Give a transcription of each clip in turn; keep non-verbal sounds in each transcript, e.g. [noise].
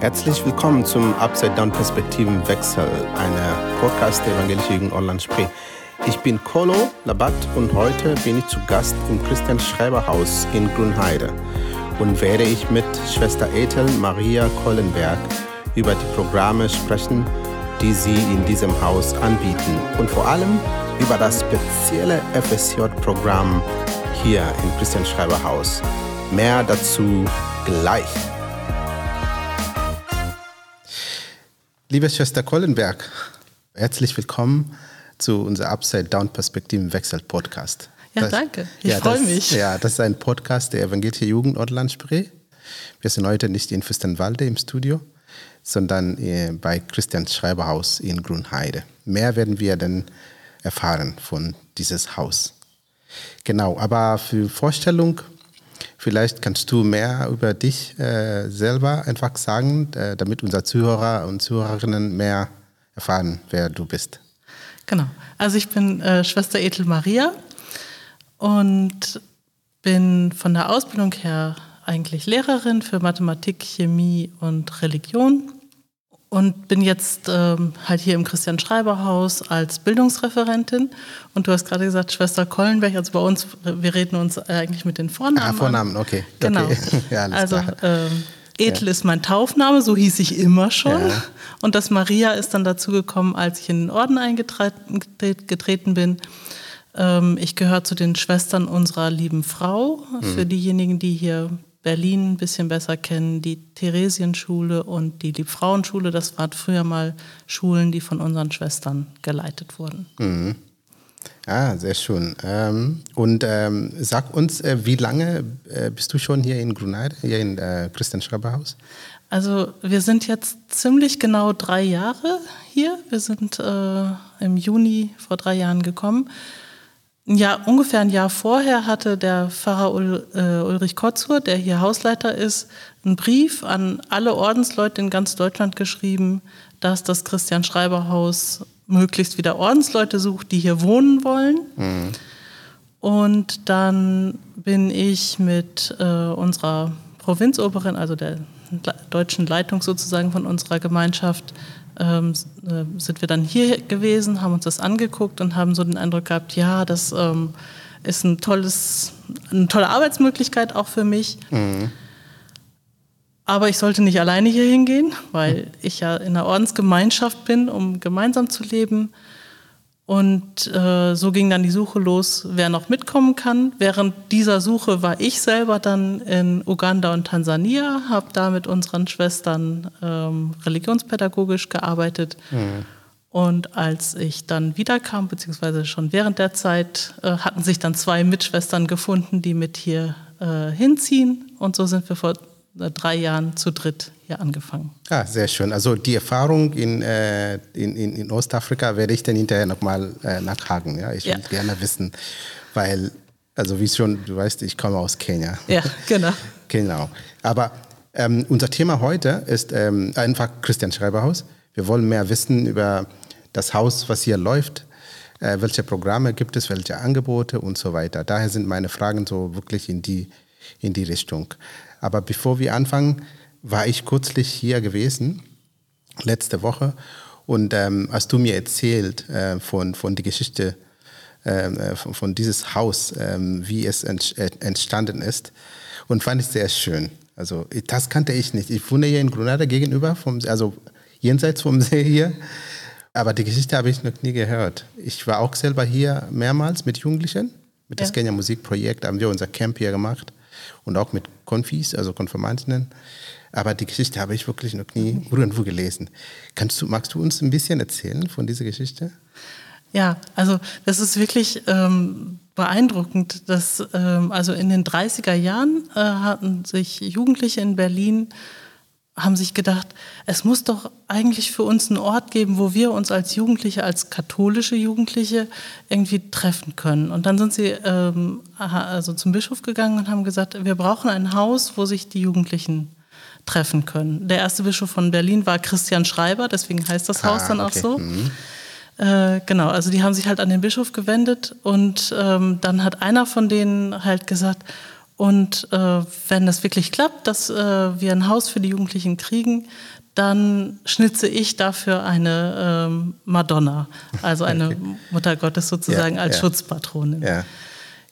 Herzlich willkommen zum Upside Down Perspektivenwechsel, einer Podcast der Evangelischen Online Spree. Ich bin Kolo Labat und heute bin ich zu Gast im Christian Schreiber Haus in Grünheide und werde ich mit Schwester Ethel Maria Kollenberg über die Programme sprechen, die sie in diesem Haus anbieten und vor allem über das spezielle FSJ-Programm hier im Christian Schreiber Haus. Mehr dazu gleich. Liebe Schwester Kollenberg, herzlich willkommen zu unserem Upside Down Perspektiven Wechsel Podcast. Ja, das, danke. Ich ja, freue mich. Ja, das ist ein Podcast der Evangelische Jugend Ortland Spree. Wir sind heute nicht in Fürstenwalde im Studio, sondern äh, bei Christian Schreiberhaus in Grünheide. Mehr werden wir dann erfahren von dieses Haus. Genau, aber für Vorstellung, vielleicht kannst du mehr über dich äh, selber einfach sagen, äh, damit unsere Zuhörer und Zuhörerinnen mehr erfahren, wer du bist. Genau. Also ich bin äh, Schwester Ethel Maria und bin von der Ausbildung her eigentlich Lehrerin für Mathematik, Chemie und Religion und bin jetzt ähm, halt hier im Christian Schreiber Haus als Bildungsreferentin. Und du hast gerade gesagt, Schwester Kollenberg, also bei uns, wir reden uns eigentlich mit den Vornamen. Ah, Vornamen, okay. Genau. Okay. [laughs] ja, also ähm, Ethel ja. ist mein Taufname, so hieß ich immer schon. Ja. Und das Maria ist dann dazu gekommen, als ich in den Orden eingetreten bin. Ähm, ich gehöre zu den Schwestern unserer lieben Frau. Mhm. Für diejenigen, die hier Berlin ein bisschen besser kennen, die Theresienschule und die Liebfrauenschule. Das waren früher mal Schulen, die von unseren Schwestern geleitet wurden. Mhm. Ah, sehr schön. Ähm, und ähm, sag uns, äh, wie lange äh, bist du schon hier in Grunheide, hier in äh, Christian Schreiberhaus? Also wir sind jetzt ziemlich genau drei Jahre hier. Wir sind äh, im Juni vor drei Jahren gekommen. Ja, ungefähr ein Jahr vorher hatte der Pfarrer Ul, äh, Ulrich Kotzur, der hier Hausleiter ist, einen Brief an alle Ordensleute in ganz Deutschland geschrieben, dass das Christian Schreiber Haus möglichst wieder Ordensleute sucht, die hier wohnen wollen. Mhm. Und dann bin ich mit äh, unserer Provinzoberin, also der deutschen Leitung sozusagen von unserer Gemeinschaft, ähm, äh, sind wir dann hier gewesen, haben uns das angeguckt und haben so den Eindruck gehabt, ja, das ähm, ist ein tolles, eine tolle Arbeitsmöglichkeit auch für mich. Mhm. Aber ich sollte nicht alleine hier hingehen, weil ich ja in einer Ordensgemeinschaft bin, um gemeinsam zu leben. Und äh, so ging dann die Suche los, wer noch mitkommen kann. Während dieser Suche war ich selber dann in Uganda und Tansania, habe da mit unseren Schwestern ähm, religionspädagogisch gearbeitet. Mhm. Und als ich dann wiederkam, beziehungsweise schon während der Zeit, äh, hatten sich dann zwei Mitschwestern gefunden, die mit hier äh, hinziehen. Und so sind wir vor drei Jahren zu dritt hier angefangen. Ah, sehr schön. Also die Erfahrung in, äh, in, in, in, Ostafrika werde ich dann hinterher nochmal äh, nachhaken. Ja? Ich ja. würde gerne wissen, weil, also wie schon, du weißt, ich komme aus Kenia. Ja, genau. [laughs] genau. Aber ähm, unser Thema heute ist ähm, einfach Christian Schreiberhaus. Wir wollen mehr wissen über das Haus, was hier läuft, äh, welche Programme gibt es, welche Angebote und so weiter. Daher sind meine Fragen so wirklich in die, in die Richtung. Aber bevor wir anfangen, war ich kürzlich hier gewesen, letzte Woche. Und ähm, hast du mir erzählt äh, von, von der Geschichte ähm, äh, von, von dieses Haus, äh, wie es ent, äh, entstanden ist. Und fand ich sehr schön. Also das kannte ich nicht. Ich wohne hier in Grenada gegenüber, vom, also jenseits vom See hier. Aber die Geschichte habe ich noch nie gehört. Ich war auch selber hier mehrmals mit Jugendlichen. Mit ja. das Kenya Musikprojekt haben wir unser Camp hier gemacht und auch mit Konfis, also Konfirmandinnen. Aber die Geschichte habe ich wirklich noch nie irgendwo gelesen. Kannst du, magst du uns ein bisschen erzählen von dieser Geschichte? Ja, also das ist wirklich ähm, beeindruckend, dass ähm, also in den 30er Jahren äh, hatten sich Jugendliche in Berlin haben sich gedacht, es muss doch eigentlich für uns einen Ort geben, wo wir uns als Jugendliche, als katholische Jugendliche irgendwie treffen können. Und dann sind sie ähm, also zum Bischof gegangen und haben gesagt, wir brauchen ein Haus, wo sich die Jugendlichen treffen können. Der erste Bischof von Berlin war Christian Schreiber, deswegen heißt das Haus ah, dann auch okay. so. Mhm. Äh, genau, also die haben sich halt an den Bischof gewendet und ähm, dann hat einer von denen halt gesagt, und äh, wenn das wirklich klappt, dass äh, wir ein Haus für die Jugendlichen kriegen, dann schnitze ich dafür eine ähm, Madonna, also eine okay. Mutter Gottes sozusagen ja, als ja. Schutzpatronin. Ja.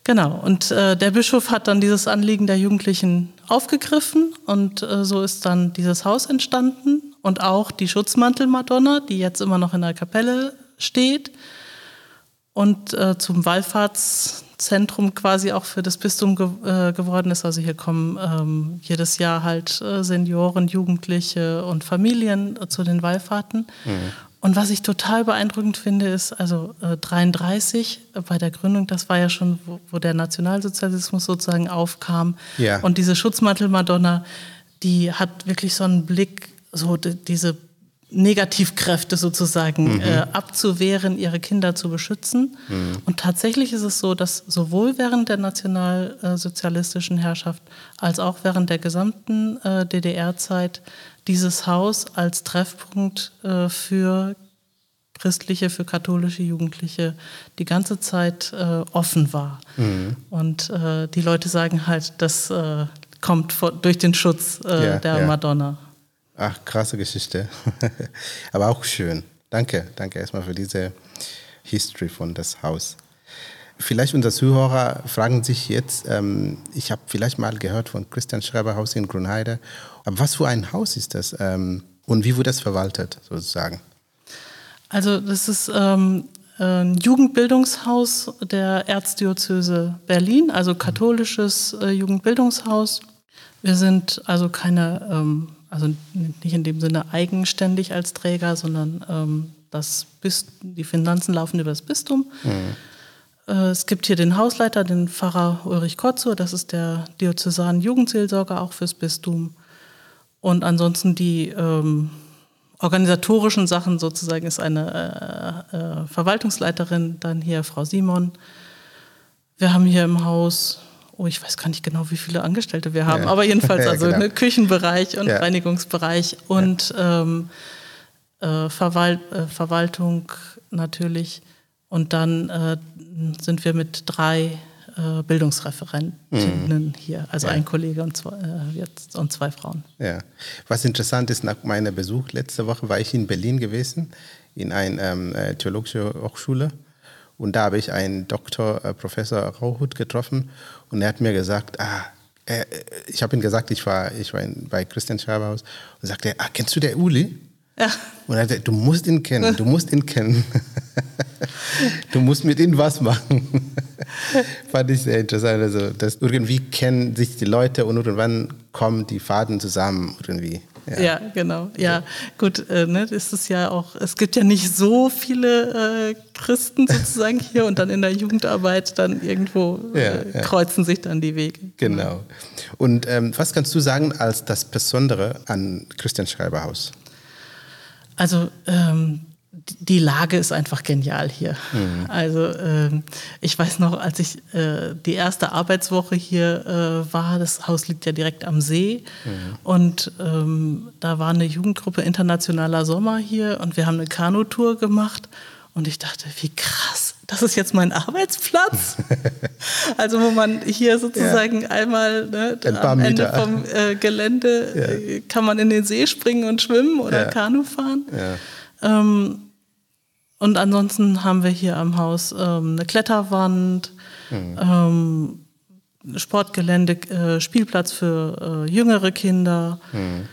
Genau, und äh, der Bischof hat dann dieses Anliegen der Jugendlichen aufgegriffen und äh, so ist dann dieses Haus entstanden und auch die Schutzmantel-Madonna, die jetzt immer noch in der Kapelle steht und äh, zum Wallfahrtszentrum quasi auch für das Bistum ge äh, geworden ist. Also hier kommen ähm, jedes Jahr halt äh, Senioren, Jugendliche und Familien äh, zu den Wallfahrten. Mhm. Und was ich total beeindruckend finde, ist, also äh, 33 äh, bei der Gründung, das war ja schon, wo, wo der Nationalsozialismus sozusagen aufkam. Ja. Und diese Schutzmantel-Madonna, die hat wirklich so einen Blick, so diese Negativkräfte sozusagen mhm. äh, abzuwehren, ihre Kinder zu beschützen. Mhm. Und tatsächlich ist es so, dass sowohl während der nationalsozialistischen Herrschaft als auch während der gesamten äh, DDR-Zeit dieses Haus als Treffpunkt äh, für christliche, für katholische Jugendliche die ganze Zeit äh, offen war. Mhm. Und äh, die Leute sagen halt, das äh, kommt vor, durch den Schutz ja, der ja. Madonna. Ach, krasse Geschichte. [laughs] Aber auch schön. Danke, danke erstmal für diese History von das Haus. Vielleicht unsere Zuhörer fragen sich jetzt, ähm, ich habe vielleicht mal gehört von Christian Schreiber Haus in Grunheide, aber was für ein Haus ist das ähm, und wie wurde das verwaltet sozusagen? Also das ist ähm, ein Jugendbildungshaus der Erzdiözese Berlin, also katholisches äh, Jugendbildungshaus. Wir sind also keine ähm, also nicht in dem Sinne eigenständig als Träger, sondern ähm, das Bist die Finanzen laufen über das Bistum. Mhm. Äh, es gibt hier den Hausleiter, den Pfarrer Ulrich Kotzow, das ist der diözesan Jugendseelsorger auch fürs Bistum. Und ansonsten die ähm, organisatorischen Sachen sozusagen ist eine äh, äh, Verwaltungsleiterin, dann hier Frau Simon. Wir haben hier im Haus oh, ich weiß gar nicht genau, wie viele Angestellte wir haben, ja. aber jedenfalls [laughs] also ja, genau. ne, Küchenbereich und ja. Reinigungsbereich und ähm, äh, Verwalt, äh, Verwaltung natürlich. Und dann äh, sind wir mit drei äh, Bildungsreferentinnen mhm. hier, also ein Kollege und zwei, äh, und zwei Frauen. Ja, was interessant ist, nach meinem Besuch letzte Woche war ich in Berlin gewesen, in einer ähm, äh, theologischen Hochschule. Und da habe ich einen Doktor, äh, Professor Rauhut getroffen und er hat mir gesagt, ah, äh, ich habe ihm gesagt, ich war, ich war in, bei Christian Schaberhaus und sagte, ah, kennst du der Uli? Ja. Und er sagte, du musst ihn kennen, du musst ihn kennen. [laughs] du musst mit ihm was machen. [laughs] Fand ich sehr interessant. Also, dass irgendwie kennen sich die Leute und irgendwann kommen die Faden zusammen irgendwie. Ja, ja genau. Ja, gut, äh, ne, ist es ja auch, es gibt ja nicht so viele äh, Christen sozusagen [laughs] hier und dann in der Jugendarbeit dann irgendwo äh, ja, kreuzen sich dann die Wege. Genau. Und ähm, was kannst du sagen als das Besondere an Christian Schreiberhaus? Also ähm, die Lage ist einfach genial hier. Mhm. Also äh, ich weiß noch, als ich äh, die erste Arbeitswoche hier äh, war, das Haus liegt ja direkt am See mhm. und ähm, da war eine Jugendgruppe Internationaler Sommer hier und wir haben eine Kanutour gemacht und ich dachte, wie krass, das ist jetzt mein Arbeitsplatz. [laughs] also wo man hier sozusagen ja. einmal ne, am Ende vom äh, Gelände ja. Äh, kann man in den See springen und schwimmen oder ja. Kanu fahren. Ähm, und ansonsten haben wir hier am Haus ähm, eine Kletterwand, mhm. ähm, Sportgelände, äh, Spielplatz für äh, jüngere Kinder, mhm.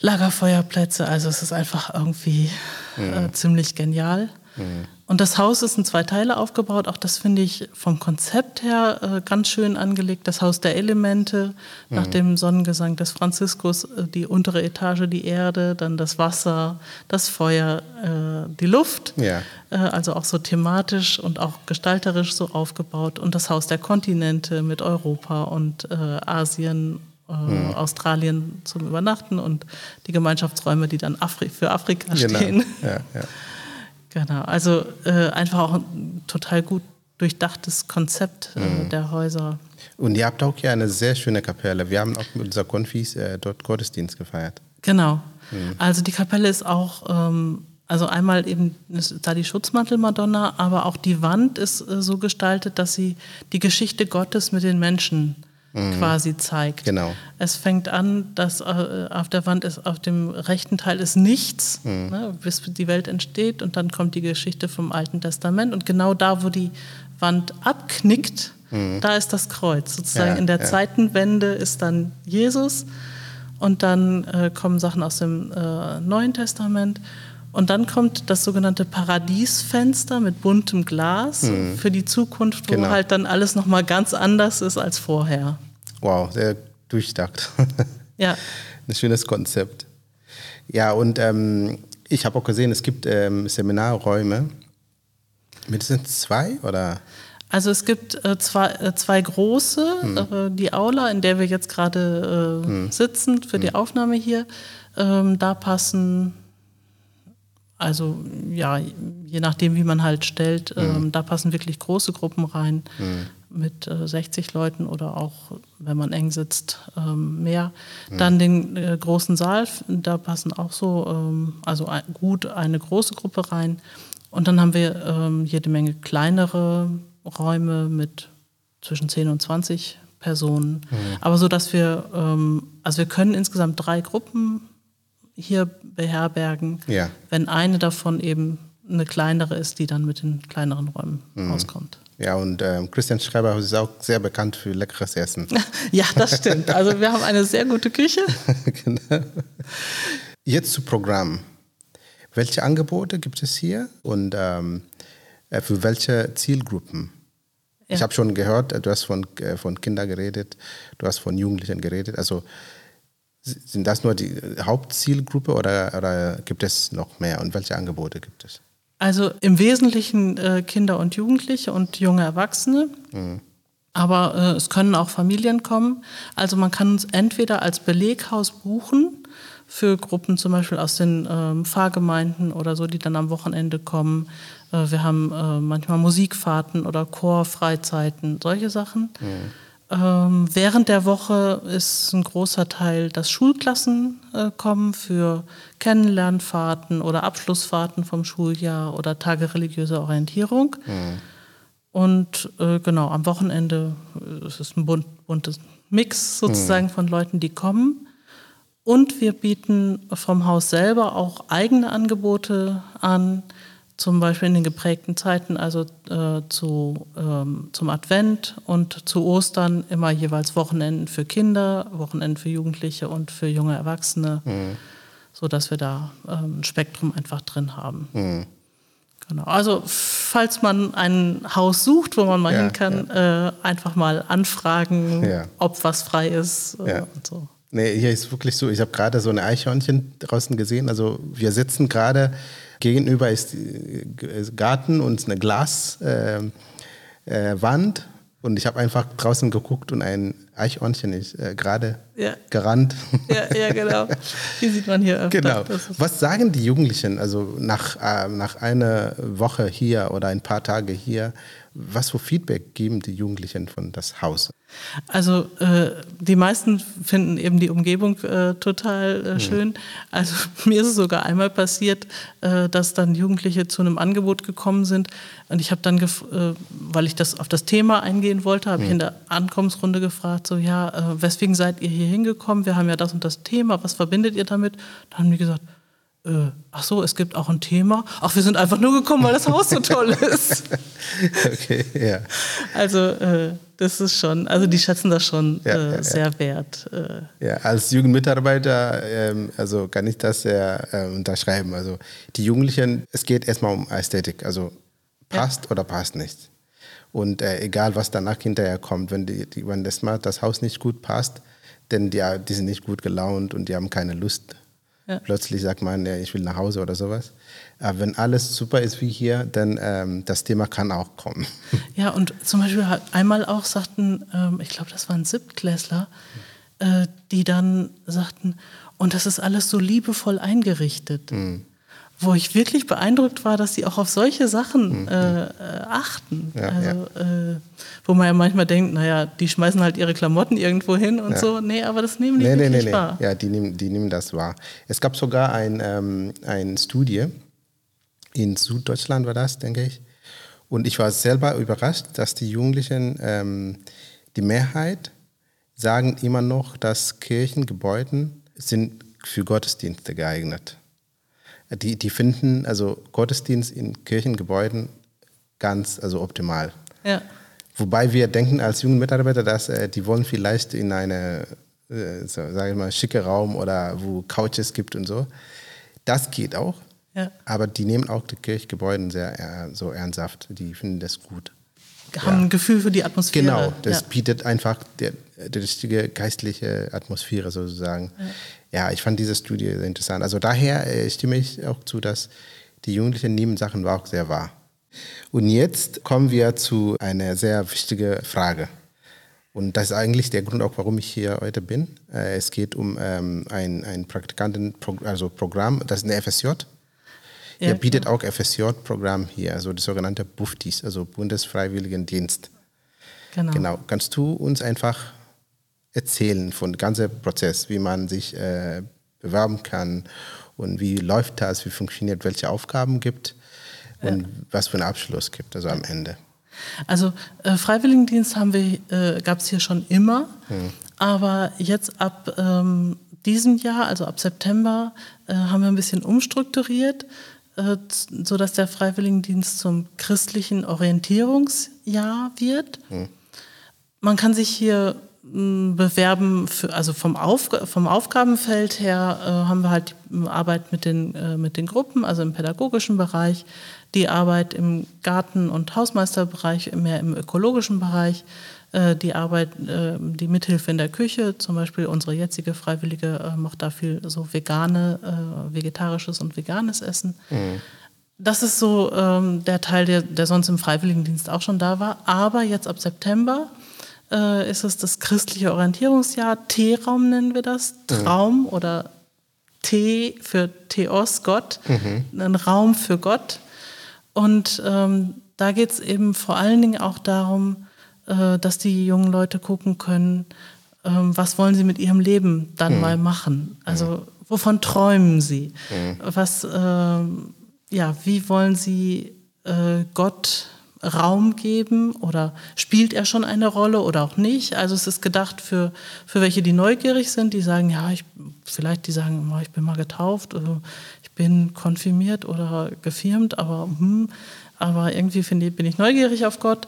Lagerfeuerplätze. Also es ist einfach irgendwie mhm. äh, ziemlich genial. Und das Haus ist in zwei Teile aufgebaut. Auch das finde ich vom Konzept her äh, ganz schön angelegt. Das Haus der Elemente, mhm. nach dem Sonnengesang des Franziskus, äh, die untere Etage, die Erde, dann das Wasser, das Feuer, äh, die Luft. Ja. Äh, also auch so thematisch und auch gestalterisch so aufgebaut. Und das Haus der Kontinente mit Europa und äh, Asien mhm. Australien zum Übernachten und die Gemeinschaftsräume, die dann Afri für Afrika genau. stehen. Ja, ja. [laughs] Genau, also äh, einfach auch ein total gut durchdachtes Konzept äh, mhm. der Häuser. Und ihr habt auch hier eine sehr schöne Kapelle. Wir haben auch mit unserer Konfis äh, dort Gottesdienst gefeiert. Genau. Mhm. Also die Kapelle ist auch ähm, Also einmal eben ist da die Schutzmantel-Madonna, aber auch die Wand ist äh, so gestaltet, dass sie die Geschichte Gottes mit den Menschen mhm. quasi zeigt. Genau. Es fängt an, dass äh, auf der Wand ist, auf dem rechten Teil ist nichts, mhm. ne, bis die Welt entsteht und dann kommt die Geschichte vom Alten Testament und genau da, wo die Wand abknickt, mhm. da ist das Kreuz. Sozusagen ja, in der ja. Zeitenwende ist dann Jesus und dann äh, kommen Sachen aus dem äh, Neuen Testament. Und dann kommt das sogenannte Paradiesfenster mit buntem Glas mhm. für die Zukunft, wo genau. halt dann alles nochmal ganz anders ist als vorher. Wow, sehr durchdacht. [laughs] Ja. Ein schönes Konzept. Ja, und ähm, ich habe auch gesehen, es gibt ähm, Seminarräume. Mindestens zwei oder? Also es gibt äh, zwei, äh, zwei große, hm. äh, die Aula, in der wir jetzt gerade äh, hm. sitzen für hm. die Aufnahme hier. Ähm, da passen, also ja, je nachdem, wie man halt stellt, hm. ähm, da passen wirklich große Gruppen rein hm. mit 60 äh, Leuten oder auch, wenn man eng sitzt, ähm, mehr. Hm. Dann den äh, großen Saal, da passen auch so, ähm, also ein, gut eine große Gruppe rein. Und dann haben wir ähm, jede Menge kleinere Räume mit zwischen 10 und 20 Personen. Mhm. Aber so, dass wir, ähm, also wir können insgesamt drei Gruppen hier beherbergen, ja. wenn eine davon eben eine kleinere ist, die dann mit den kleineren Räumen mhm. auskommt. Ja, und ähm, Christian Schreiberhaus ist auch sehr bekannt für leckeres Essen. [laughs] ja, das stimmt. Also wir haben eine sehr gute Küche. [laughs] genau. Jetzt zu Programm. Welche Angebote gibt es hier und ähm, äh, für welche Zielgruppen? Ja. Ich habe schon gehört, du hast von, äh, von Kindern geredet, du hast von Jugendlichen geredet. Also sind das nur die Hauptzielgruppe oder, oder gibt es noch mehr und welche Angebote gibt es? Also im Wesentlichen äh, Kinder und Jugendliche und junge Erwachsene. Mhm. Aber äh, es können auch Familien kommen. Also man kann uns entweder als Beleghaus buchen für Gruppen zum Beispiel aus den ähm, Pfarrgemeinden oder so, die dann am Wochenende kommen. Äh, wir haben äh, manchmal Musikfahrten oder Chorfreizeiten, solche Sachen. Mhm. Ähm, während der Woche ist ein großer Teil, dass Schulklassen äh, kommen für Kennenlernfahrten oder Abschlussfahrten vom Schuljahr oder Tage religiöser Orientierung. Mhm. Und äh, genau, am Wochenende ist es ein bunt, buntes Mix sozusagen mhm. von Leuten, die kommen. Und wir bieten vom Haus selber auch eigene Angebote an zum Beispiel in den geprägten Zeiten, also äh, zu, ähm, zum Advent und zu Ostern immer jeweils Wochenenden für Kinder, Wochenenden für Jugendliche und für junge Erwachsene, mhm. so dass wir da ähm, ein Spektrum einfach drin haben. Mhm. Genau. Also falls man ein Haus sucht, wo man mal ja, hin kann, ja. äh, einfach mal anfragen, ja. ob was frei ist äh, und so. Nee, hier ist wirklich so, ich habe gerade so ein Eichhörnchen draußen gesehen. Also wir sitzen gerade Gegenüber ist Garten und eine Glaswand. Äh, äh, und ich habe einfach draußen geguckt und ein Eichhörnchen ist äh, gerade ja. gerannt. [laughs] Ja, ja, genau. [laughs] Die sieht man hier öfter. Genau. Was sagen die Jugendlichen, also nach, äh, nach einer Woche hier oder ein paar Tage hier, was für Feedback geben die Jugendlichen von das Haus? Also äh, die meisten finden eben die Umgebung äh, total äh, mhm. schön. Also [laughs] mir ist es sogar einmal passiert, äh, dass dann Jugendliche zu einem Angebot gekommen sind und ich habe dann, äh, weil ich das auf das Thema eingehen wollte, habe mhm. ich in der Ankommensrunde gefragt, so ja, äh, weswegen seid ihr hier hingekommen? Wir haben ja das und das Thema, was verbindet ihr damit? Dann haben die gesagt, äh, ach so, es gibt auch ein Thema. Ach, wir sind einfach nur gekommen, weil das Haus so toll ist. [laughs] okay, ja. Also äh, das ist schon, also die schätzen das schon ja, äh, ja, sehr ja. wert. Äh. Ja, als Jugendmitarbeiter, ähm, also kann ich das sehr äh, unterschreiben. Also die Jugendlichen, es geht erstmal um Ästhetik, also passt oder passt nicht. Und äh, egal, was danach hinterher kommt, wenn, die, die, wenn das, mal das Haus nicht gut passt, denn die, die sind nicht gut gelaunt und die haben keine Lust ja. Plötzlich sagt man, ja, ich will nach Hause oder sowas. Aber wenn alles super ist wie hier, dann ähm, das Thema kann auch kommen. [laughs] Ja, und zum Beispiel einmal auch sagten, ähm, ich glaube, das waren Siebtklässler, äh, die dann sagten, und das ist alles so liebevoll eingerichtet. Mhm wo ich wirklich beeindruckt war, dass sie auch auf solche Sachen mhm. äh, äh, achten. Ja, also, ja. Äh, wo man ja manchmal denkt, naja, die schmeißen halt ihre Klamotten irgendwo hin und ja. so. Nee, aber das nehmen die nee, wirklich nee, nee, wahr. Ja, die nehmen, die nehmen das wahr. Es gab sogar ein, ähm, eine Studie, In Süddeutschland war das, denke ich. Und ich war selber überrascht, dass die Jugendlichen, ähm, die Mehrheit, sagen immer noch, dass Kirchengebäude sind für Gottesdienste geeignet. Die, die finden also Gottesdienst in Kirchengebäuden ganz also optimal. Ja. Wobei wir denken als jungen Mitarbeiter, dass äh, die wollen vielleicht in eine, äh, so, sage ich mal, schicke Raum oder wo Couches gibt und so. Das geht auch. Ja. Aber die nehmen auch die Kirchgebäude sehr äh, so ernsthaft. Die finden das gut. Haben ein Gefühl für die Atmosphäre. Genau, das ja. bietet einfach die, die richtige geistliche Atmosphäre sozusagen. Ja. ich fand diese Studie sehr interessant. Also daher äh, stimme ich auch zu, dass die Jugendlichen nehmen Sachen auch sehr wahr. Und jetzt kommen wir zu einer sehr wichtigen Frage. Und das ist eigentlich der Grund auch, warum ich hier heute bin. Äh, es geht um ähm, ein, ein Praktikantenprogramm, also Programm, das ist eine FSJ. Ja, Ihr bietet auch FSJ-Programm hier, also das sogenannte BUFTIS, also Bundesfreiwilligendienst. Genau. Genau. Kannst du uns einfach erzählen von dem ganzen Prozess, wie man sich äh, bewerben kann und wie läuft das, wie funktioniert, welche Aufgaben gibt und was für einen Abschluss gibt, also am Ende. Also äh, Freiwilligendienst haben wir, äh, gab es hier schon immer, aber jetzt ab ähm, diesem Jahr, also ab September, äh, haben wir ein bisschen umstrukturiert, äh, sodass der Freiwilligendienst zum christlichen Orientierungsjahr wird. Man kann sich hier bewerben, für, also vom, Aufg vom Aufgabenfeld her äh, haben wir halt die Arbeit mit den, äh, mit den Gruppen, also im pädagogischen Bereich, die Arbeit im Garten- und Hausmeisterbereich, mehr im ökologischen Bereich, äh, die Arbeit, äh, die Mithilfe in der Küche, zum Beispiel unsere jetzige Freiwillige äh, macht da viel so vegane, äh, vegetarisches und veganes Essen. Das ist so ähm, der Teil, der, der sonst im Freiwilligendienst auch schon da war. Aber jetzt ab September äh, ist es das christliche Orientierungsjahr. T-Raum nennen wir das. Traum oder T für Theos, Gott. Ein Raum für Gott. Und ähm, da geht es eben vor allen Dingen auch darum, äh, dass die jungen Leute gucken können, ähm, was wollen sie mit ihrem Leben dann mal machen. Also wovon träumen sie? Was, ähm, ja, wie wollen sie äh, Gott Raum geben oder spielt er schon eine Rolle oder auch nicht? Also es ist gedacht für, für welche, die neugierig sind, die sagen, ja, ich, vielleicht die sagen, oh, ich bin mal getauft oder ich bin konfirmiert oder gefirmt, aber hm, aber irgendwie finde ich, bin ich neugierig auf Gott.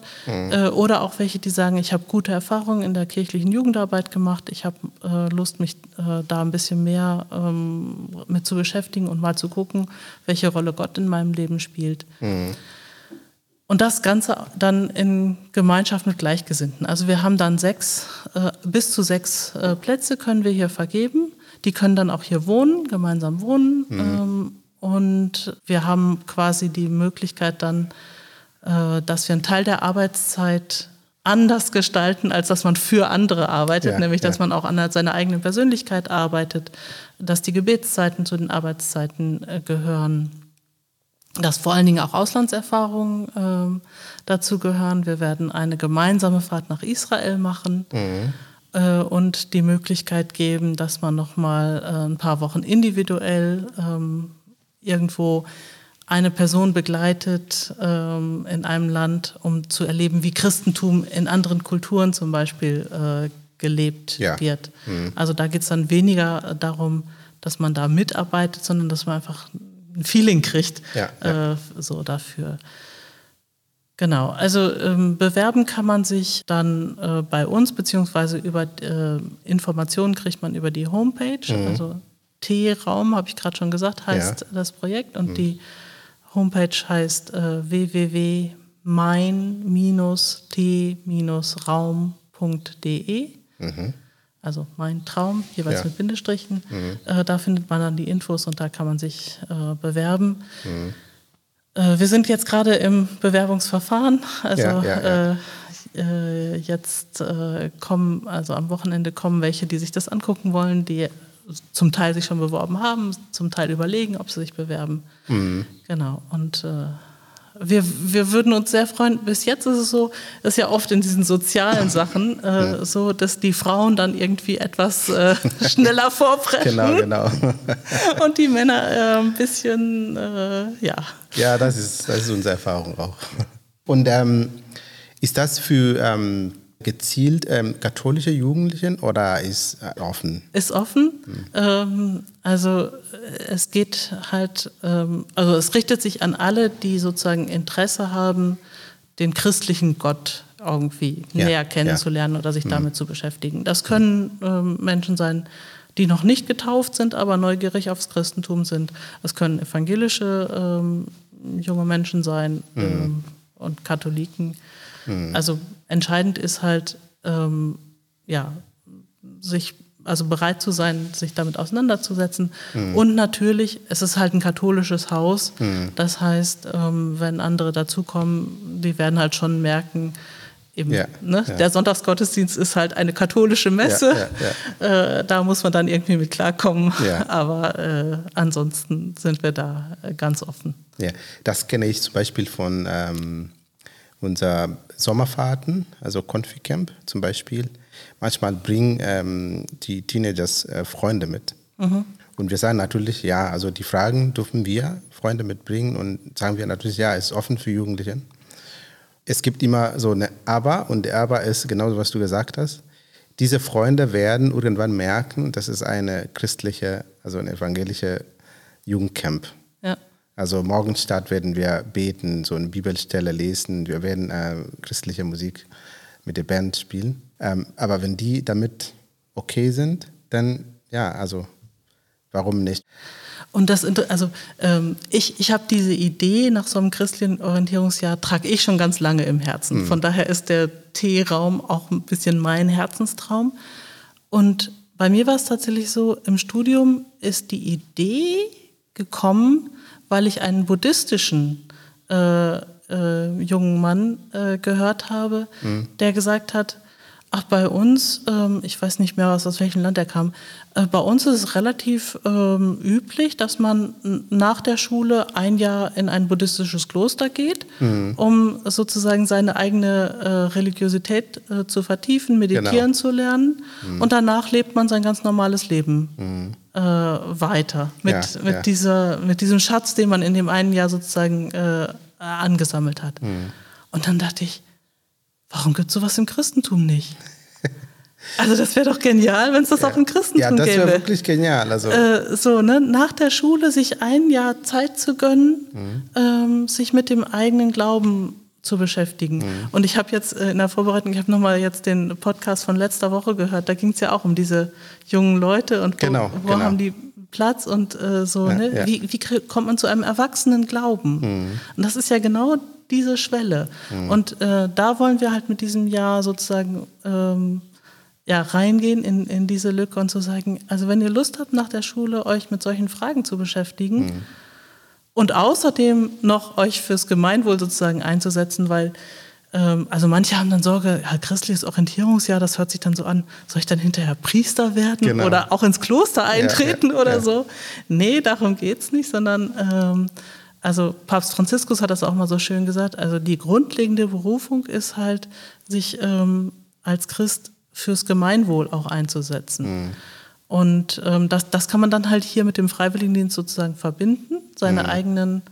Äh, oder auch welche, die sagen, ich habe gute Erfahrungen in der kirchlichen Jugendarbeit gemacht, ich habe äh, Lust, mich äh, da ein bisschen mehr ähm, mit zu beschäftigen und mal zu gucken, welche Rolle Gott in meinem Leben spielt. Und das Ganze dann in Gemeinschaft mit Gleichgesinnten. Also wir haben dann sechs, äh, bis zu sechs äh, Plätze können wir hier vergeben. Die können dann auch hier wohnen, gemeinsam wohnen. Ähm, und wir haben quasi die Möglichkeit dann, äh, dass wir einen Teil der Arbeitszeit anders gestalten, als dass man für andere arbeitet, Ja, nämlich dass ja. man auch an seiner eigenen Persönlichkeit arbeitet, dass die Gebetszeiten zu den Arbeitszeiten gehören dass vor allen Dingen auch Auslandserfahrungen ähm, dazu gehören. Wir werden eine gemeinsame Fahrt nach Israel machen äh, und die Möglichkeit geben, dass man noch mal äh, ein paar Wochen individuell ähm, irgendwo eine Person begleitet ähm, in einem Land, um zu erleben, wie Christentum in anderen Kulturen zum Beispiel äh, gelebt Ja. wird. Also da geht es dann weniger darum, dass man da mitarbeitet, sondern dass man einfach ein Feeling kriegt Ja, ja. Äh, so dafür. Genau, also ähm, bewerben kann man sich dann äh, bei uns, beziehungsweise über äh, Informationen kriegt man über die Homepage. Also T-Raum, habe ich gerade schon gesagt, heißt Ja. das Projekt. Und die Homepage heißt äh, www.mein-t-raum.de. Also mein Traum, jeweils Ja. mit Bindestrichen. Äh, da findet man dann die Infos und da kann man sich äh, bewerben. Äh, wir sind jetzt gerade im Bewerbungsverfahren. Also Ja, ja. Äh, äh, jetzt äh, kommen, also am Wochenende kommen welche, die sich das angucken wollen, die zum Teil sich schon beworben haben, zum Teil überlegen, ob sie sich bewerben. Mhm. Genau. Und äh, wir, wir würden uns sehr freuen. Bis jetzt ist es so, ist ja oft in diesen sozialen [laughs] Sachen äh, so, dass die Frauen dann irgendwie etwas äh, [laughs] schneller vorpreschen. Genau, genau. [laughs] Und die Männer äh, ein bisschen, äh, ja. Ja, das ist, das ist unsere Erfahrung auch. Und ähm, ist das für ähm, gezielt ähm, katholische Jugendlichen oder ist äh, offen? Ist offen. Hm. Ähm, also es geht halt, ähm, also es richtet sich an alle, die sozusagen Interesse haben, den christlichen Gott irgendwie ja, näher kennenzulernen ja. oder sich hm. damit zu beschäftigen. Das können ähm, Menschen sein, die noch nicht getauft sind, aber neugierig aufs Christentum sind. Es können evangelische ähm, junge Menschen sein mhm. und Katholiken. Mhm. Also entscheidend ist halt, ähm, ja, sich, also bereit zu sein, sich damit auseinanderzusetzen. Mhm. Und natürlich, es ist halt ein katholisches Haus. Mhm. Das heißt, ähm, wenn andere dazukommen, die werden halt schon merken, Eben, ja, ne? ja. Der Sonntagsgottesdienst ist halt eine katholische Messe. Ja, [laughs] äh, da muss man dann irgendwie mit klarkommen. [laughs] Aber äh, ansonsten sind wir da äh, ganz offen. Ja, das kenne ich zum Beispiel von ähm, unser Sommerfahrten, also Confi-Camp zum Beispiel. Manchmal bringen ähm, die Teenagers äh, Freunde mit. Mhm. Und wir sagen natürlich, ja, also die Fragen dürfen wir Freunde mitbringen und sagen wir natürlich, ja, es ist offen für Jugendliche. Es gibt immer so eine Aber und der Aber ist genauso, was du gesagt hast. Diese Freunde werden irgendwann merken, das ist eine christliche, also ein evangelische Jugendcamp. Also Morgenstart werden wir beten, so eine Bibelstelle lesen, wir werden äh, christliche Musik mit der Band spielen. Ähm, aber wenn die damit okay sind, dann ja, also warum nicht? Und das, also ähm, ich, ich habe diese Idee nach so einem christlichen Orientierungsjahr, trage ich schon ganz lange im Herzen. Mhm. Von daher ist der T-Raum auch ein bisschen mein Herzenstraum. Und bei mir war es tatsächlich so, im Studium ist die Idee gekommen, weil ich einen buddhistischen äh, äh, jungen Mann äh, gehört habe, mhm. der gesagt hat, ach bei uns, ähm, ich weiß nicht mehr, aus welchem Land er kam, äh, bei uns ist es relativ ähm, üblich, dass man nach der Schule ein Jahr in ein buddhistisches Kloster geht, mhm. um sozusagen seine eigene äh, Religiosität äh, zu vertiefen, meditieren genau. zu lernen mhm. und danach lebt man sein ganz normales Leben. Mhm äh, weiter mit, ja, mit, ja. Dieser, mit diesem Schatz, den man in dem einen Jahr sozusagen äh, angesammelt hat. Mhm. Und dann dachte ich, warum gibt es sowas im Christentum nicht? Also das wäre doch genial, wenn es das ja. auch im Christentum gäbe. Ja, das wäre wirklich genial. Also. Äh, so, ne? Nach der Schule sich ein Jahr Zeit zu gönnen, mhm. ähm, sich mit dem eigenen Glauben zu beschäftigen. Mhm. Und ich habe jetzt äh, in der Vorbereitung, ich habe nochmal jetzt den Podcast von letzter Woche gehört, da ging es ja auch um diese jungen Leute und wo, genau, wo genau. haben die Platz und äh, so, ja, ne? Ja. Wie, wie kommt man zu einem erwachsenen Glauben? Mhm. Und das ist ja genau diese Schwelle. Mhm. Und äh, da wollen wir halt mit diesem Jahr sozusagen ähm, ja, reingehen in, in diese Lücke und zu sagen, also wenn ihr Lust habt, nach der Schule euch mit solchen Fragen zu beschäftigen, mhm und außerdem noch euch fürs Gemeinwohl sozusagen einzusetzen, weil ähm, also manche haben dann Sorge, ja, christliches Orientierungsjahr, das hört sich dann so an, soll ich dann hinterher Priester werden genau. oder auch ins Kloster eintreten ja, ja, oder so? Nee, darum geht es nicht, sondern ähm, also Papst Franziskus hat das auch mal so schön gesagt, also die grundlegende Berufung ist halt, sich ähm, als Christ fürs Gemeinwohl auch einzusetzen. Mhm. Und ähm, das, das kann man dann halt hier mit dem Freiwilligendienst sozusagen verbinden, seine mhm. eigenen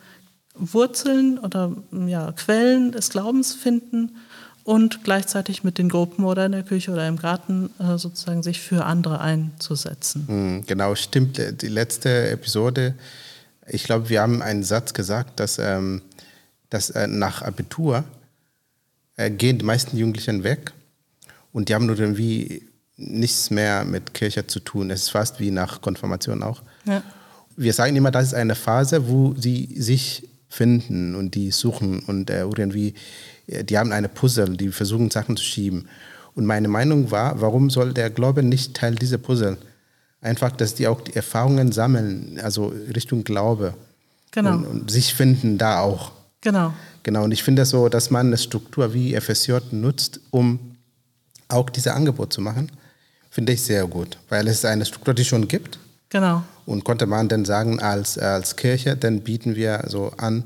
Wurzeln oder ja, Quellen des Glaubens finden und gleichzeitig mit den Gruppen oder in der Küche oder im Garten äh, sozusagen sich für andere einzusetzen. Mhm, genau, stimmt. Die letzte Episode, ich glaube, wir haben einen Satz gesagt, dass, ähm, dass äh, nach Abitur äh, gehen die meisten Jugendlichen weg und die haben nur irgendwie nichts mehr mit Kirche zu tun. Es ist fast wie nach Konfirmation auch. Ja. Wir sagen immer, das ist eine Phase, wo sie sich finden und die suchen und äh, irgendwie, äh, die haben eine Puzzle, die versuchen Sachen zu schieben. Und meine Meinung war, warum soll der Glaube nicht Teil dieser Puzzle? Einfach, dass die auch die Erfahrungen sammeln, also Richtung Glaube. Genau. Und, und sich finden da auch. Genau. Genau. Und ich finde das so, dass man eine Struktur wie FSJ nutzt, um auch dieses Angebot zu machen finde ich sehr gut, weil es eine Struktur, die schon gibt. Genau. Und konnte man dann sagen, als, als Kirche, dann bieten wir so an,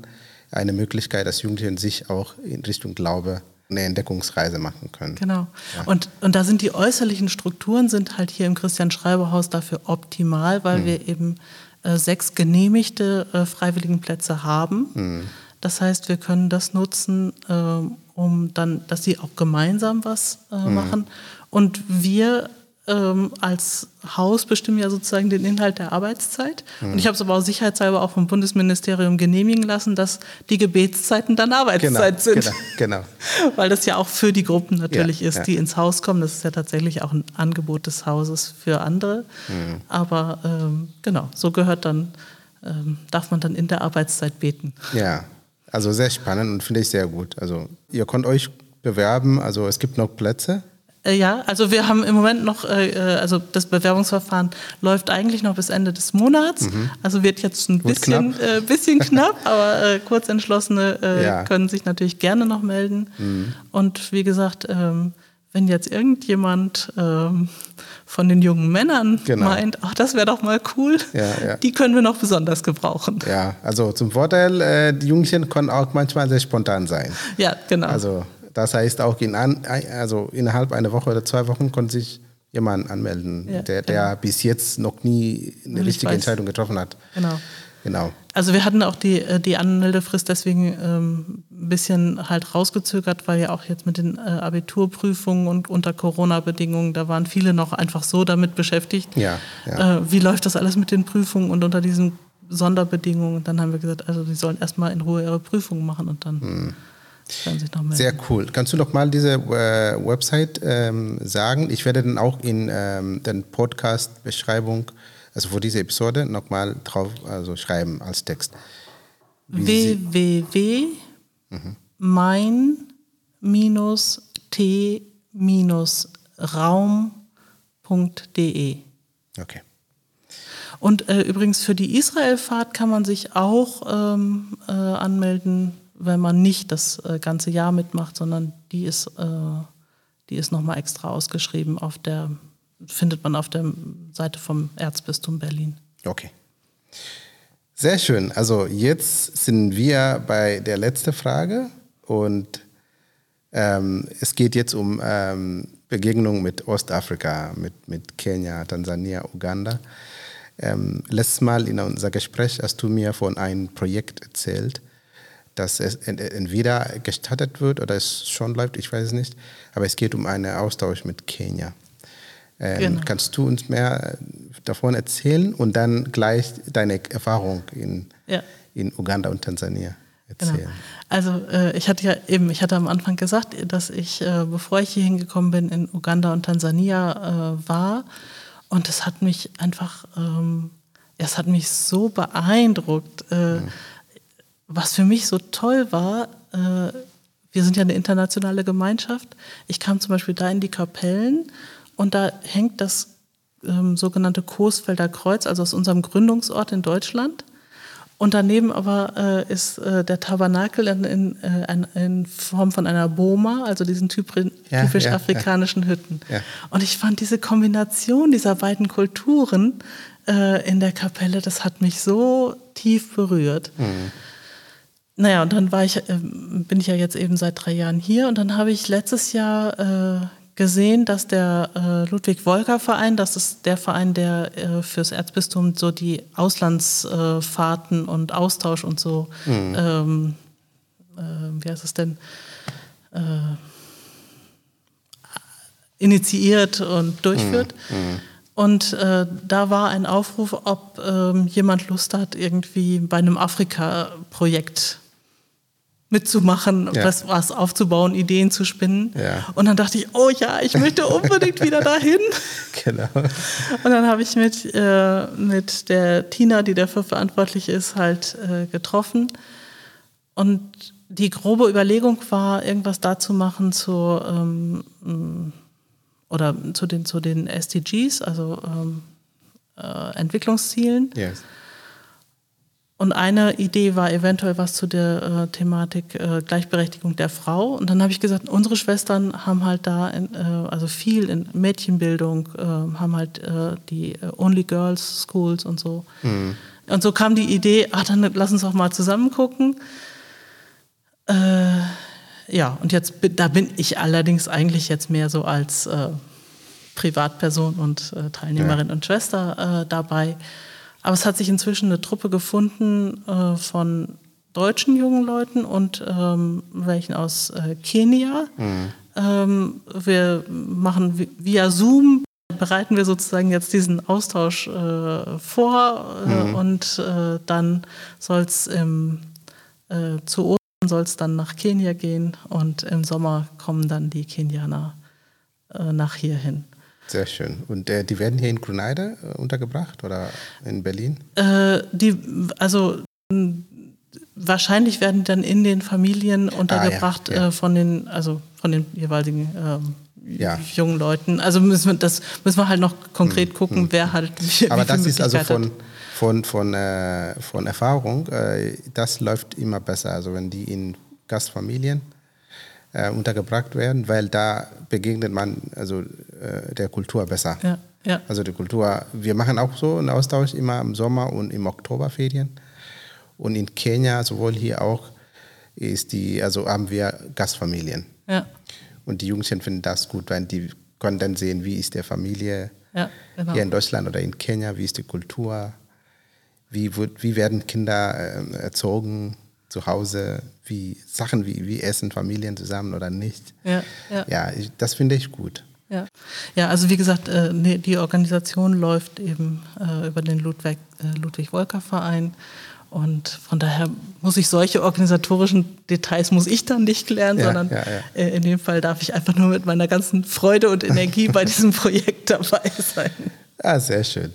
eine Möglichkeit, dass Jugendliche sich auch in Richtung Glaube eine Entdeckungsreise machen können. Genau. Ja. Und, und da sind die äußerlichen Strukturen sind halt hier im Christian Schreiber Haus dafür optimal, weil hm. wir eben äh, sechs genehmigte äh, Freiwilligenplätze haben. Hm. Das heißt, wir können das nutzen, äh, um dann, dass sie auch gemeinsam was äh, hm. machen. Und wir ähm, als Haus bestimmen ja sozusagen den Inhalt der Arbeitszeit. Mhm. Und ich habe es aber auch sicherheitshalber auch vom Bundesministerium genehmigen lassen, dass die Gebetszeiten dann Arbeitszeit genau, sind. Genau, genau. [laughs] Weil das ja auch für die Gruppen natürlich ja, ist, ja. die ins Haus kommen. Das ist ja tatsächlich auch ein Angebot des Hauses für andere. Mhm. Aber ähm, genau, so gehört dann, ähm, darf man dann in der Arbeitszeit beten. Ja, also sehr spannend und finde ich sehr gut. Also ihr könnt euch bewerben, also es gibt noch Plätze. Äh, ja, also wir haben im Moment noch, äh, äh, also das Bewerbungsverfahren läuft eigentlich noch bis Ende des Monats. Mhm. Also wird jetzt ein bisschen knapp, äh, bisschen [laughs] knapp aber äh, Kurzentschlossene äh, ja. können sich natürlich gerne noch melden. Mhm. Und wie gesagt, ähm, wenn jetzt irgendjemand ähm, von den jungen Männern genau. meint, ach, das wäre doch mal cool, ja, ja. die können wir noch besonders gebrauchen. Ja, also zum Vorteil, die Jungchen können auch manchmal sehr spontan sein. Ja, genau. Also das heißt, auch in an, also innerhalb einer Woche oder zwei Wochen konnte sich jemand anmelden, ja, der, der genau. bis jetzt noch nie eine ich richtige weiß. Entscheidung getroffen hat. Genau. Genau. Also wir hatten auch die, äh, die Anmeldefrist deswegen ähm, ein bisschen halt rausgezögert, weil ja auch jetzt mit den äh, Abiturprüfungen und unter Corona-Bedingungen, da waren viele noch einfach so damit beschäftigt. Ja, ja. Äh, wie läuft das alles mit den Prüfungen und unter diesen Sonderbedingungen? Und dann haben wir gesagt, also die sollen erstmal in Ruhe ihre Prüfungen machen und dann. Hm. Sehr cool. Kannst du noch mal diese äh, Website ähm, sagen? Ich werde dann auch in ähm, den Podcast-Beschreibung, also für diese Episode, noch mal drauf also schreiben als Text. www.mein-t-raum.de Okay. Und äh, übrigens für die Israelfahrt kann man sich auch ähm, äh, anmelden wenn man nicht das äh, ganze Jahr mitmacht, sondern die ist, äh, die ist nochmal extra ausgeschrieben auf der, findet man auf der Seite vom Erzbistum Berlin. Okay. Sehr schön. Also jetzt sind wir bei der letzten Frage und ähm, es geht jetzt um ähm, Begegnung mit Ostafrika, mit, mit Kenia, Tansania, Uganda. Ähm, letztes Mal in unser Gespräch hast du mir von einem Projekt erzählt, dass es entweder gestattet wird oder es schon läuft, ich weiß es nicht. Aber es geht um einen Austausch mit Kenia. Ähm, genau. Kannst du uns mehr davon erzählen und dann gleich deine Erfahrung in, ja. in Uganda und Tansania erzählen? Genau. Also äh, ich hatte ja eben, ich hatte am Anfang gesagt, dass ich, äh, bevor ich hier hingekommen bin, in Uganda und Tansania äh, war. Und es hat mich einfach, ähm, es hat mich so beeindruckt. Mhm was für mich so toll war, äh, wir sind ja eine internationale Gemeinschaft. Ich kam zum Beispiel da in die Kapellen und da hängt das ähm, sogenannte Coesfelder Kreuz, also aus unserem Gründungsort in Deutschland. Und daneben aber äh, ist äh, der Tabernakel in, in, äh, in, Form von einer Boma, also diesen typisch, ja, typisch ja, afrikanischen ja. Hütten. Und ich fand diese Kombination dieser beiden Kulturen äh, in der Kapelle, das hat mich so tief berührt. Mhm. Naja, und dann war ich, äh, bin ich ja jetzt eben seit drei Jahren hier und dann habe ich letztes Jahr äh, gesehen, dass der äh, Ludwig-Wolker-Verein, das ist der Verein, der äh, fürs Erzbistum so die Auslandsfahrten und Austausch und so, mhm. ähm, äh, wie heißt es denn, äh, initiiert und durchführt. Mhm. Mhm. Und äh, da war ein Aufruf, ob ähm, jemand Lust hat, irgendwie bei einem Afrika-Projekt mitzumachen, ja. was, was aufzubauen, Ideen zu spinnen. Ja. Und dann dachte ich, oh ja, ich möchte unbedingt wieder [laughs] dahin. Genau. Und dann habe ich mit, äh, mit der Tina, die dafür verantwortlich ist, halt äh, getroffen. Und die grobe Überlegung war, irgendwas dazu machen zu ähm, oder zu den, zu den SDGs, also ähm, äh, Entwicklungszielen. Yes. Und eine Idee war eventuell was zu der äh, Thematik äh, Gleichberechtigung der Frau. Und dann habe ich gesagt, unsere Schwestern haben halt da, in, äh, also viel in Mädchenbildung, äh, haben halt äh, die äh, Only Girls Schools und so. Mhm. Und so kam die Idee, ach, dann lass uns doch mal zusammen gucken. Ja, und jetzt da bin ich allerdings eigentlich jetzt mehr so als Privatperson und Teilnehmerin ja. und Schwester dabei. Aber es hat sich inzwischen eine Truppe gefunden äh, von deutschen jungen Leuten und ähm, welchen aus äh, Kenia. Mhm. Ähm, wir machen via Zoom bereiten wir sozusagen jetzt diesen Austausch äh, vor äh, mhm. und äh, dann soll es äh, zu Ostern soll es dann nach Kenia gehen und im Sommer kommen dann die Kenianer nach hier hin. Sehr schön. Und äh, die werden hier in Grenada untergebracht oder in Berlin? die, also wahrscheinlich werden die dann in den Familien untergebracht ah, ja, ja. von den, also von den jeweiligen ähm, ja. jungen Leuten. Also müssen wir, das müssen wir halt noch konkret hm, gucken, hm. wer halt wie, Aber wie das ist also von, von, von, äh, von Erfahrung, äh, das läuft immer besser. Also wenn die in Gastfamilien äh, untergebracht werden, weil da begegnet man also äh, der Kultur besser. Ja, ja. Also die Kultur, wir machen auch so einen Austausch immer im Sommer und im Oktoberferien. Und in Kenia, sowohl hier auch, ist die, also haben wir Gastfamilien. Ja. Und die Jugendlichen finden das gut, weil die können dann sehen, wie ist der Familie ja, genau. hier in Deutschland oder in Kenia, wie ist die Kultur, wie, wie werden Kinder äh, erzogen zu Hause, wie Sachen wie, wie essen Familien zusammen oder nicht. Ja, ja. ja ich, das finde ich gut. Ja. ja, also wie gesagt, äh, die Organisation läuft eben äh, über den Ludwig, äh, Ludwig Wolker Verein und von daher muss ich solche organisatorischen Details muss ich dann nicht klären, ja, sondern ja, ja. In dem Fall darf ich einfach nur mit meiner ganzen Freude und Energie bei [laughs] diesem Projekt dabei sein. Ah, sehr schön.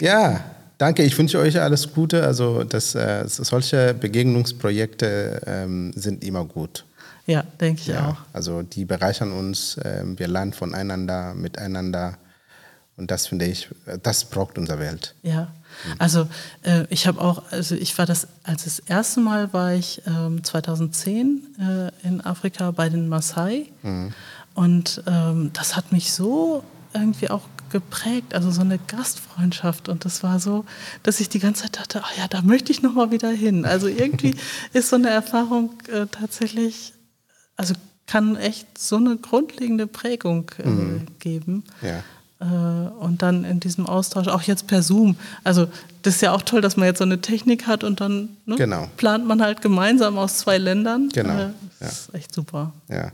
Ja, danke. Ich wünsche euch alles Gute. Also das, solche Begegnungsprojekte ähm, sind immer gut. Ja, denke ich auch. Also die bereichern uns. Äh, wir lernen voneinander, miteinander. Und das finde ich, das braucht unsere Welt. Ja, also äh, ich habe auch, also ich war das, als das erste Mal war ich ähm, 2010 äh, in Afrika bei den Maasai mhm. und ähm, das hat mich so irgendwie auch geprägt, also so eine Gastfreundschaft und das war so, dass ich die ganze Zeit dachte, ach ja, da möchte ich noch mal wieder hin. Also irgendwie [laughs] ist so eine Erfahrung äh, tatsächlich, also kann echt so eine grundlegende Prägung äh, mhm. geben. Ja. Äh, und dann in diesem Austausch, auch jetzt per Zoom. Also das ist ja auch toll, dass man jetzt so eine Technik hat und dann ne, genau. plant man halt gemeinsam aus zwei Ländern. Genau. Äh, das ja. ist echt super. Ja.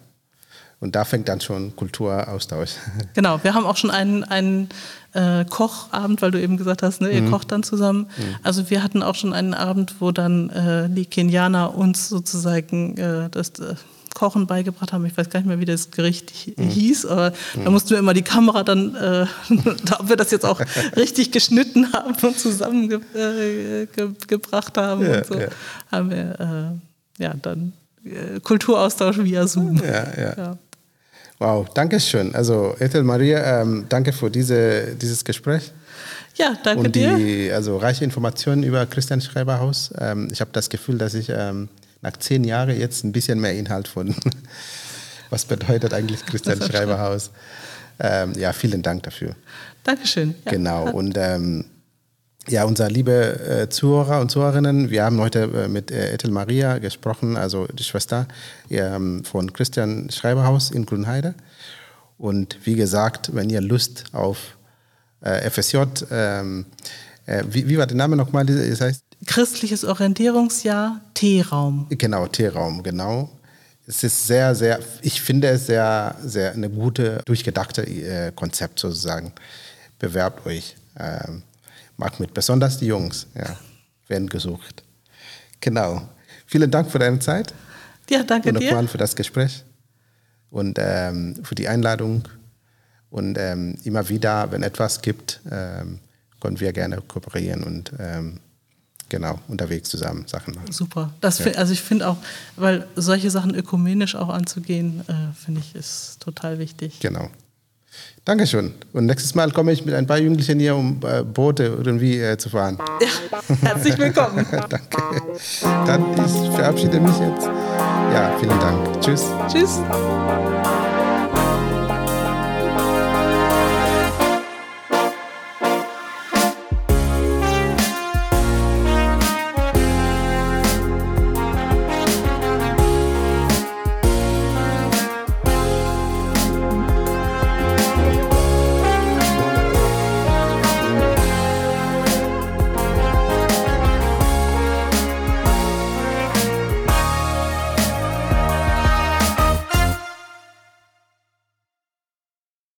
Und da fängt dann schon Kulturaustausch. [laughs] Genau, wir haben auch schon einen, einen äh, Kochabend, weil du eben gesagt hast, ne, ihr mhm. kocht dann zusammen. Mhm. Also wir hatten auch schon einen Abend, wo dann äh, die Kenianer uns sozusagen äh, das äh, Kochen beigebracht haben. Ich weiß gar nicht mehr, wie das Gericht mhm. hieß, aber mhm. da mussten wir immer die Kamera dann, äh, [laughs] ob wir das jetzt auch [laughs] richtig geschnitten haben und zusammengebracht äh, haben ja, und so, ja. haben wir äh, ja dann äh, Kulturaustausch via Zoom. [laughs] Ja. Wow, danke schön. Also Ethel Maria, ähm, danke für diese, dieses Gespräch. Ja, danke und die, dir. Also reiche Informationen über Christian Schreiberhaus. Ähm, ich habe das Gefühl, dass ich ähm, nach zehn Jahren jetzt ein bisschen mehr Inhalt von, [laughs] was bedeutet eigentlich Christian Schreiberhaus. Ähm, ja, vielen Dank dafür. Dankeschön. Ja. Genau. Und ähm, ja, unser liebe äh, Zuhörer und Zuhörerinnen, wir haben heute äh, mit äh, Ethel Maria gesprochen, also die Schwester ähm, von Christian Schreiberhaus in Grünheide. Und wie gesagt, wenn ihr Lust auf äh, FSJ, ähm, äh, wie, wie, war der Name nochmal? Das heißt Christliches Orientierungsjahr, T-Raum. Genau, T-Raum, genau. Es ist sehr, sehr, ich finde es sehr, sehr eine gute, durchgedachte äh, Konzept sozusagen. Bewerbt euch. Ähm, macht mit, besonders die Jungs, ja, werden gesucht. Genau. Vielen Dank für deine Zeit. Ja, danke und dir. Und für das Gespräch und ähm, für die Einladung. Und ähm, immer wieder, wenn etwas gibt, ähm, können wir gerne kooperieren und ähm, genau, unterwegs zusammen Sachen machen. Super. Das ja. also ich finde auch, weil solche Sachen ökumenisch auch anzugehen, äh, finde ich, ist total wichtig. Genau. Dankeschön. Und nächstes Mal komme ich mit ein paar Jugendlichen hier, um äh, Boote irgendwie äh, zu fahren. Ja, herzlich willkommen. [laughs] Danke. Dann ich verabschiede mich jetzt. Ja, vielen Dank. Tschüss. Tschüss.